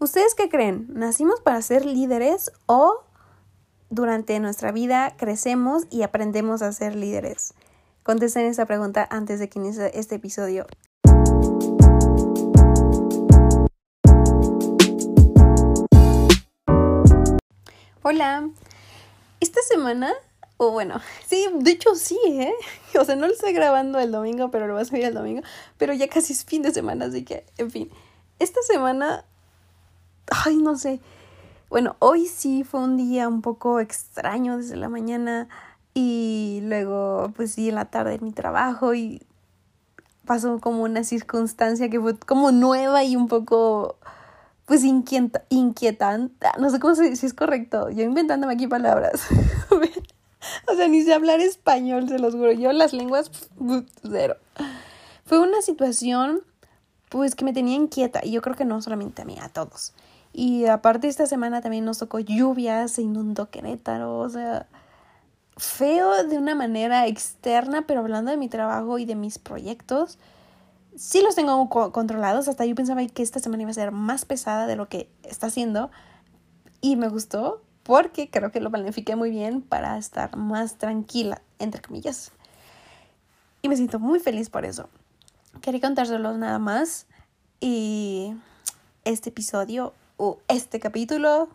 ¿Ustedes qué creen? ¿Nacimos para ser líderes o durante nuestra vida crecemos y aprendemos a ser líderes? Contesten esa pregunta antes de que inicie este episodio. Hola, esta semana, o bueno, sí, de hecho sí, ¿eh? O sea, no lo estoy grabando el domingo, pero lo vas a subir el domingo, pero ya casi es fin de semana, así que, en fin, esta semana, ay, no sé, bueno, hoy sí fue un día un poco extraño desde la mañana y luego, pues sí, en la tarde en mi trabajo y pasó como una circunstancia que fue como nueva y un poco pues inquieta, inquietante, no sé cómo se si es correcto, yo inventándome aquí palabras. o sea, ni sé hablar español, se los juro, yo las lenguas cero. Fue una situación pues que me tenía inquieta y yo creo que no solamente a mí, a todos. Y aparte esta semana también nos tocó lluvia, se inundó Querétaro, o sea, feo de una manera externa, pero hablando de mi trabajo y de mis proyectos, sí los tengo controlados. Hasta yo pensaba que esta semana iba a ser más pesada de lo que está haciendo. Y me gustó porque creo que lo planifiqué muy bien para estar más tranquila, entre comillas. Y me siento muy feliz por eso. Quería contárselos nada más. Y este episodio este capítulo.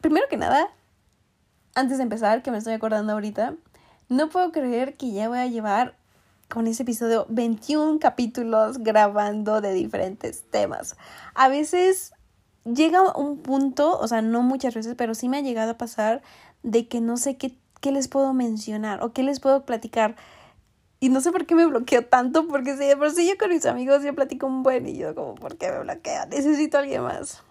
Primero que nada, antes de empezar, que me estoy acordando ahorita, no puedo creer que ya voy a llevar con ese episodio 21 capítulos grabando de diferentes temas. A veces llega un punto, o sea, no muchas veces, pero sí me ha llegado a pasar de que no sé qué, qué les puedo mencionar o qué les puedo platicar. Y no sé por qué me bloqueo tanto, porque si por sí yo con mis amigos yo platico un buen y yo como, ¿por qué me bloqueo? Necesito a alguien más.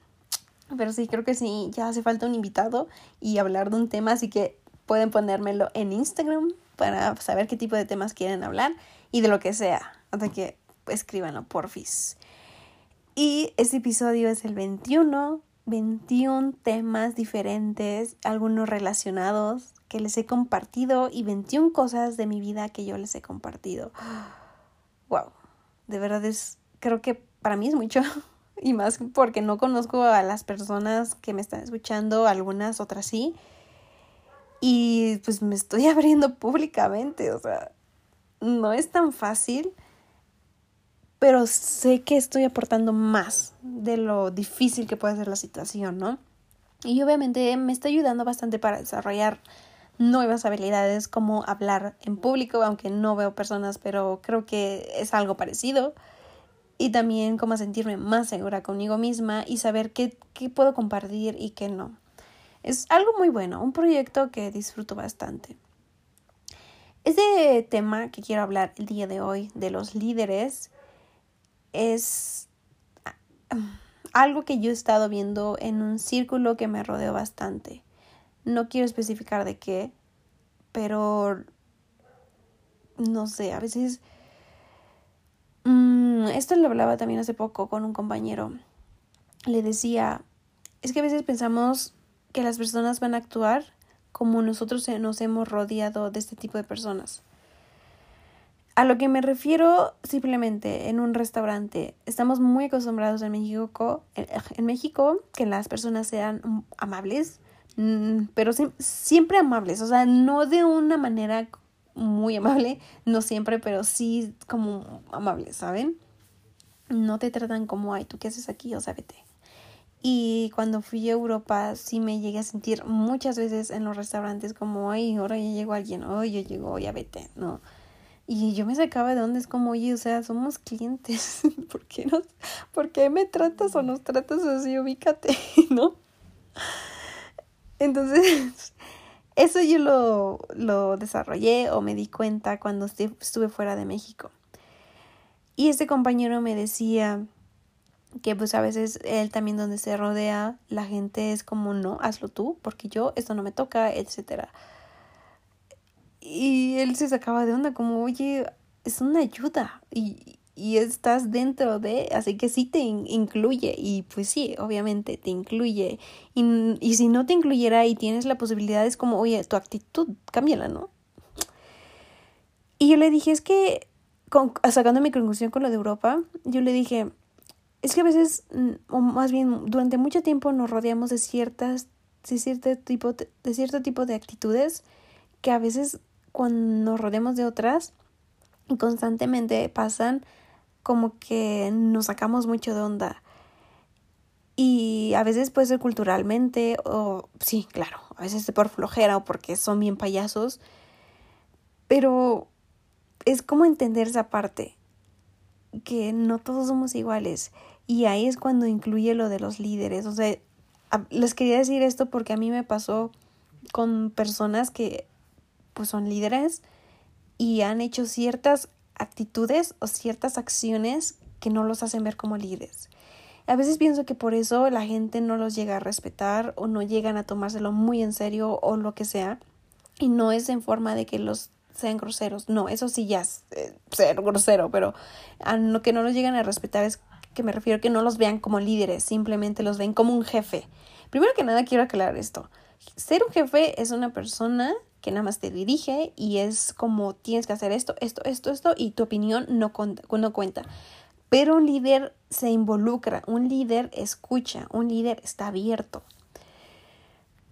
Pero sí, creo que sí, ya hace falta un invitado y hablar de un tema, así que pueden ponérmelo en Instagram para saber qué tipo de temas quieren hablar y de lo que sea. Así que escríbanlo, porfis. Y este episodio es el 21, 21 temas diferentes, algunos relacionados que les he compartido y 21 cosas de mi vida que yo les he compartido. Wow, de verdad es, creo que para mí es mucho y más porque no conozco a las personas que me están escuchando, algunas otras sí. Y pues me estoy abriendo públicamente, o sea, no es tan fácil, pero sé que estoy aportando más de lo difícil que puede ser la situación, ¿no? Y obviamente me está ayudando bastante para desarrollar nuevas habilidades como hablar en público, aunque no veo personas, pero creo que es algo parecido. Y también como sentirme más segura conmigo misma y saber qué, qué puedo compartir y qué no. Es algo muy bueno, un proyecto que disfruto bastante. Este tema que quiero hablar el día de hoy de los líderes es algo que yo he estado viendo en un círculo que me rodeó bastante. No quiero especificar de qué, pero no sé, a veces... Mm, esto lo hablaba también hace poco con un compañero. Le decía, es que a veces pensamos que las personas van a actuar como nosotros nos hemos rodeado de este tipo de personas. A lo que me refiero simplemente en un restaurante, estamos muy acostumbrados en México, en México que las personas sean amables, mm, pero siempre amables, o sea, no de una manera muy amable, no siempre, pero sí como amables, ¿saben? No te tratan como, ay, ¿tú qué haces aquí? O sea, vete. Y cuando fui a Europa sí me llegué a sentir muchas veces en los restaurantes como, ay, ahora ya llegó alguien, ay, yo llego, ya vete, ¿no? Y yo me sacaba de donde es como, oye, o sea, somos clientes, ¿por qué, nos, ¿por qué me tratas o nos tratas así? Ubícate, ¿no? Entonces, eso yo lo, lo desarrollé o me di cuenta cuando estuve fuera de México. Y este compañero me decía, que pues a veces él también donde se rodea la gente es como no, hazlo tú, porque yo esto no me toca, etcétera. Y él se sacaba de onda como, oye, es una ayuda y, y estás dentro de, así que sí te incluye y pues sí, obviamente te incluye. Y, y si no te incluyera y tienes la posibilidad es como, oye, tu actitud, cámbiala, ¿no? Y yo le dije, es que, con, sacando mi conclusión con lo de Europa, yo le dije, es que a veces, mm, o más bien durante mucho tiempo nos rodeamos de ciertas, de cierto tipo, de cierto tipo de actitudes que a veces cuando nos rodeamos de otras constantemente pasan como que nos sacamos mucho de onda. Y a veces puede ser culturalmente o sí, claro, a veces por flojera o porque son bien payasos. Pero es como entender esa parte, que no todos somos iguales. Y ahí es cuando incluye lo de los líderes. O sea, les quería decir esto porque a mí me pasó con personas que pues son líderes y han hecho ciertas actitudes o ciertas acciones que no los hacen ver como líderes. A veces pienso que por eso la gente no los llega a respetar o no llegan a tomárselo muy en serio o lo que sea. Y no es en forma de que los sean groseros. No, eso sí ya es eh, ser grosero, pero a lo que no los llegan a respetar es que me refiero a que no los vean como líderes, simplemente los ven como un jefe. Primero que nada quiero aclarar esto. Ser un jefe es una persona que nada más te dirige y es como tienes que hacer esto, esto, esto, esto y tu opinión no, no cuenta. Pero un líder se involucra, un líder escucha, un líder está abierto.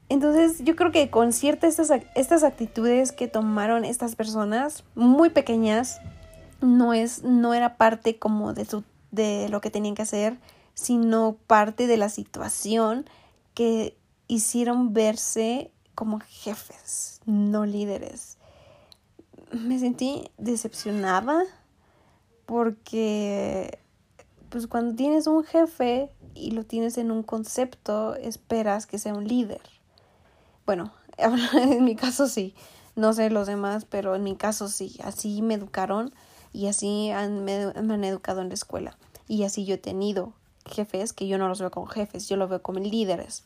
Entonces yo creo que con ciertas estas, estas actitudes que tomaron estas personas muy pequeñas, no, es, no era parte como de, de lo que tenían que hacer, sino parte de la situación que hicieron verse como jefes, no líderes. Me sentí decepcionada porque pues cuando tienes un jefe y lo tienes en un concepto, esperas que sea un líder. Bueno, en mi caso sí, no sé los demás, pero en mi caso sí, así me educaron y así me, me han educado en la escuela. Y así yo he tenido jefes que yo no los veo como jefes, yo los veo como líderes.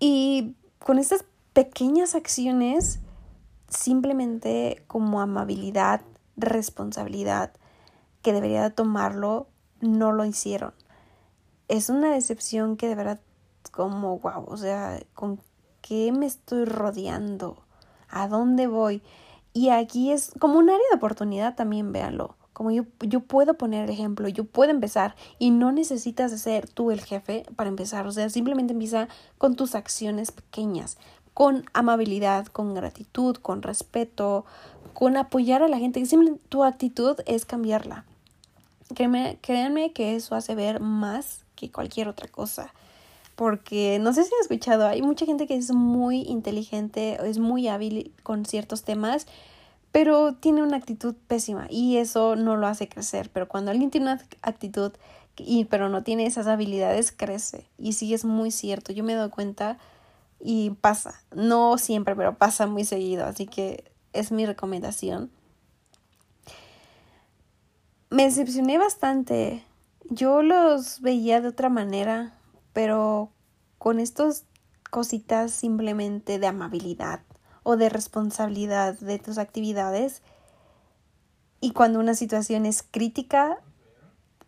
Y con estas pequeñas acciones, simplemente como amabilidad, responsabilidad, que debería tomarlo, no lo hicieron. Es una decepción que de verdad, como, wow, o sea, ¿con qué me estoy rodeando? ¿A dónde voy? Y aquí es como un área de oportunidad también, véanlo como yo, yo puedo poner el ejemplo, yo puedo empezar y no necesitas ser tú el jefe para empezar, o sea, simplemente empieza con tus acciones pequeñas, con amabilidad, con gratitud, con respeto, con apoyar a la gente, simplemente tu actitud es cambiarla. Créanme, créanme que eso hace ver más que cualquier otra cosa porque no sé si han escuchado, hay mucha gente que es muy inteligente, es muy hábil con ciertos temas, pero tiene una actitud pésima y eso no lo hace crecer. Pero cuando alguien tiene una actitud y pero no tiene esas habilidades, crece. Y sí es muy cierto. Yo me doy cuenta y pasa. No siempre, pero pasa muy seguido. Así que es mi recomendación. Me decepcioné bastante. Yo los veía de otra manera, pero con estas cositas simplemente de amabilidad o de responsabilidad de tus actividades. Y cuando una situación es crítica,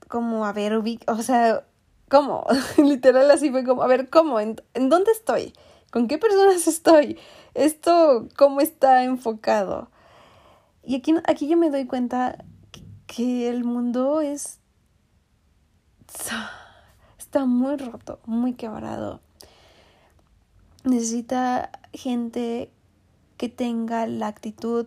como a ver, o sea, ¿cómo? Literal así fue como, a ver, ¿cómo? ¿En, dónde estoy? ¿Con qué personas estoy? ¿Esto cómo está enfocado? Y aquí, aquí yo me doy cuenta que el mundo es... Está muy roto, muy quebrado. Necesita gente que tenga la actitud,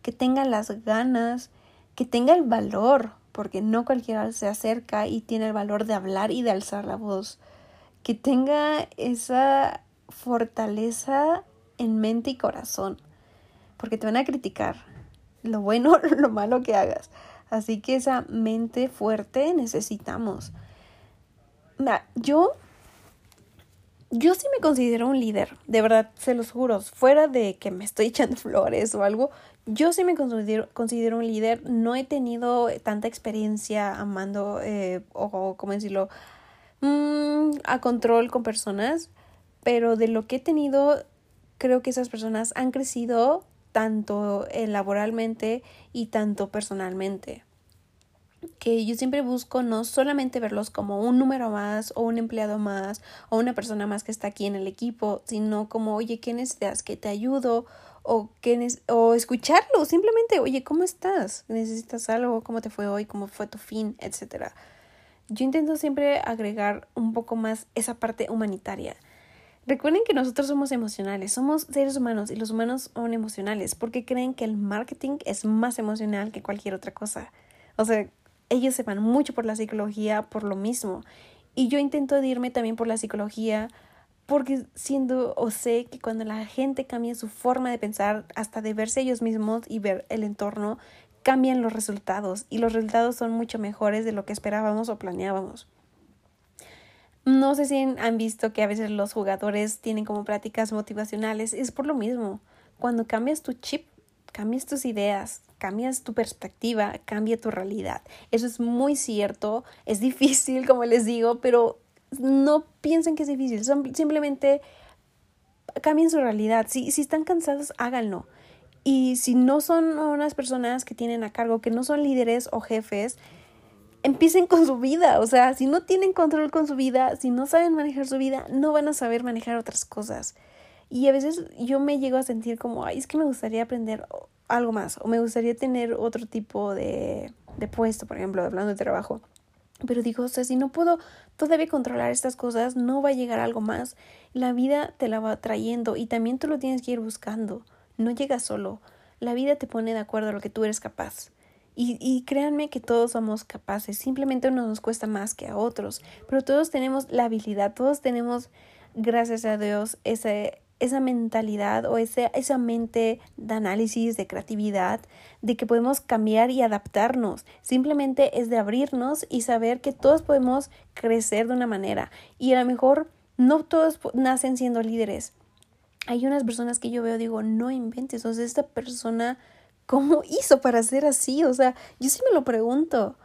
que tenga las ganas, que tenga el valor, porque no cualquiera se acerca y tiene el valor de hablar y de alzar la voz, que tenga esa fortaleza en mente y corazón, porque te van a criticar lo bueno, lo malo que hagas. Así que esa mente fuerte necesitamos. yo yo sí me considero un líder, de verdad, se los juro, fuera de que me estoy echando flores o algo, yo sí me considero, considero un líder, no he tenido tanta experiencia amando eh, o, como decirlo, mm, a control con personas, pero de lo que he tenido, creo que esas personas han crecido tanto eh, laboralmente y tanto personalmente que yo siempre busco no solamente verlos como un número más o un empleado más o una persona más que está aquí en el equipo, sino como, oye, ¿qué necesitas? ¿Que te ayudo? O, que o escucharlo, simplemente, oye, ¿cómo estás? ¿Necesitas algo? ¿Cómo te fue hoy? ¿Cómo fue tu fin? Etcétera. yo intento siempre agregar un poco más esa parte humanitaria. Recuerden que nosotros somos emocionales, somos seres humanos y los humanos son emocionales porque creen que el marketing es más emocional que cualquier otra cosa. O sea, ellos se van mucho por la psicología por lo mismo. Y yo intento irme también por la psicología porque siendo o sé que cuando la gente cambia su forma de pensar, hasta de verse ellos mismos y ver el entorno, cambian los resultados y los resultados son mucho mejores de lo que esperábamos o planeábamos. No sé si han visto que a veces los jugadores tienen como prácticas motivacionales, es por lo mismo. Cuando cambias tu chip, cambias tus ideas, cambias tu perspectiva, cambia tu realidad. Eso es muy cierto, es difícil, como les digo, pero no piensen que es difícil, simplemente cambien su realidad. Si, si están cansados, háganlo. Y si no son unas personas que tienen a cargo, que no son líderes o jefes, empiecen con su vida. O sea, si no tienen control con su vida, si no saben manejar su vida, no van a saber manejar otras cosas. Y a veces yo me llego a sentir como, ay, es que me gustaría aprender algo más o me gustaría tener otro tipo de, de puesto, por ejemplo, hablando de trabajo. Pero digo, o sea, si no puedo todavía controlar estas cosas, no va a llegar algo más. La vida te la va trayendo y también tú lo tienes que ir buscando. No llegas solo. La vida te pone de acuerdo a lo que tú eres capaz. Y, y créanme que todos somos capaces, simplemente uno nos cuesta más que a otros, pero todos tenemos la habilidad, todos tenemos, gracias a Dios, ese, esa mentalidad o ese, esa mente de análisis, de creatividad, de que podemos cambiar y adaptarnos. Simplemente es de abrirnos y saber que todos podemos crecer de una manera. Y a lo mejor no todos nacen siendo líderes, hay unas personas que yo veo, digo, no inventes, o sea, esta persona, ¿cómo hizo para ser así? O sea, yo sí me lo pregunto.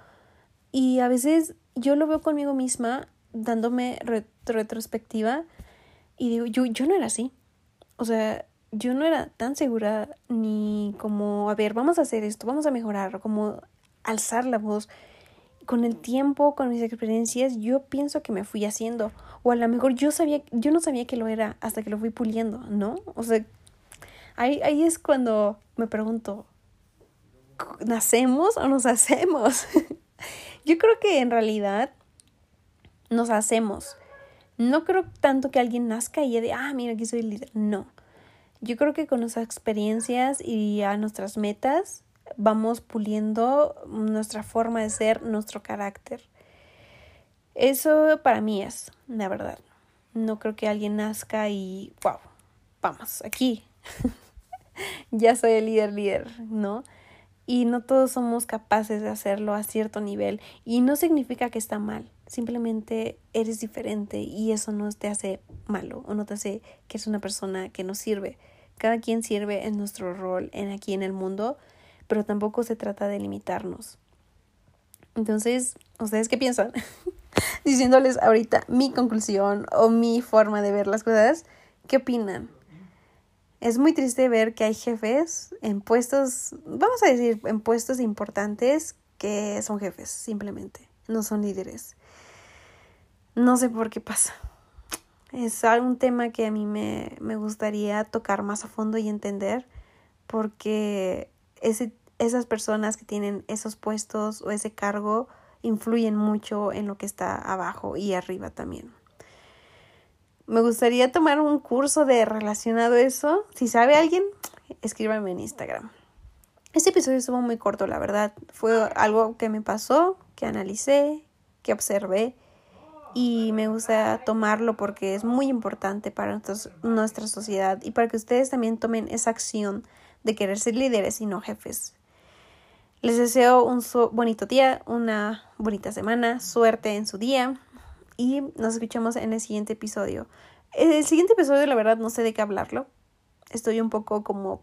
Y a veces yo lo veo conmigo misma, dándome retrospectiva, y digo, yo, yo no era así. O sea, yo no era tan segura ni como, a ver, vamos a hacer esto, vamos a mejorar, como alzar la voz con el tiempo, con mis experiencias, yo pienso que me fui haciendo. O a lo mejor yo sabía, yo no sabía que lo era hasta que lo fui puliendo, ¿no? O sea, ahí, ahí es cuando me pregunto, ¿nacemos o nos hacemos? yo creo que en realidad nos hacemos. No creo tanto que alguien nazca y ya de, ah, mira, aquí soy líder. No. Yo creo que con nuestras experiencias y a nuestras metas vamos puliendo nuestra forma de ser, nuestro carácter. Eso para mí es, la verdad. No creo que alguien nazca y, wow, vamos, aquí. ya soy el líder, líder, ¿no? Y no todos somos capaces de hacerlo a cierto nivel. Y no significa que está mal. Simplemente eres diferente y eso no te hace malo o no te hace que es una persona que no sirve. Cada quien sirve en nuestro rol en aquí en el mundo pero tampoco se trata de limitarnos. Entonces, ¿ustedes qué piensan? Diciéndoles ahorita mi conclusión o mi forma de ver las cosas, ¿qué opinan? Es muy triste ver que hay jefes en puestos, vamos a decir, en puestos importantes que son jefes, simplemente, no son líderes. No sé por qué pasa. Es un tema que a mí me, me gustaría tocar más a fondo y entender, porque ese, esas personas que tienen esos puestos o ese cargo influyen mucho en lo que está abajo y arriba también. Me gustaría tomar un curso de relacionado a eso. Si sabe alguien, escríbame en Instagram. Este episodio estuvo muy corto, la verdad. Fue algo que me pasó, que analicé, que observé y me gusta tomarlo porque es muy importante para nuestra sociedad y para que ustedes también tomen esa acción de querer ser líderes y no jefes. Les deseo un bonito día, una bonita semana, suerte en su día y nos escuchamos en el siguiente episodio. El siguiente episodio, la verdad, no sé de qué hablarlo. Estoy un poco como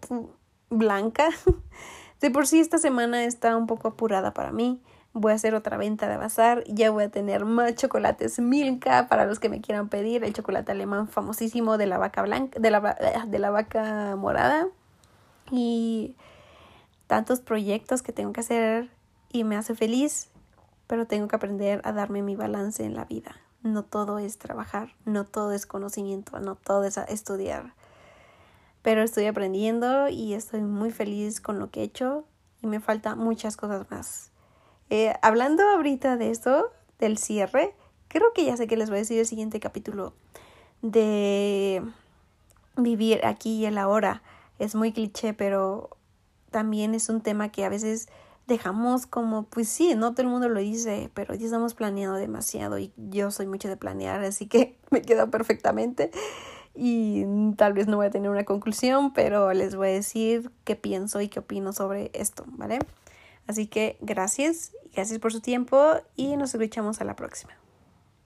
blanca. De por sí esta semana está un poco apurada para mí. Voy a hacer otra venta de bazar. Ya voy a tener más chocolates Milka para los que me quieran pedir. El chocolate alemán famosísimo de la vaca blanca, de la, de la vaca morada y tantos proyectos que tengo que hacer y me hace feliz, pero tengo que aprender a darme mi balance en la vida. No todo es trabajar, no todo es conocimiento, no todo es estudiar. Pero estoy aprendiendo y estoy muy feliz con lo que he hecho y me falta muchas cosas más. Eh, hablando ahorita de esto, del cierre. Creo que ya sé que les voy a decir el siguiente capítulo de vivir aquí y el ahora. Es muy cliché, pero también es un tema que a veces dejamos como, pues sí, no todo el mundo lo dice, pero ya estamos planeando demasiado y yo soy mucho de planear, así que me queda perfectamente y tal vez no voy a tener una conclusión, pero les voy a decir qué pienso y qué opino sobre esto, ¿vale? Así que gracias, gracias por su tiempo y nos escuchamos a la próxima.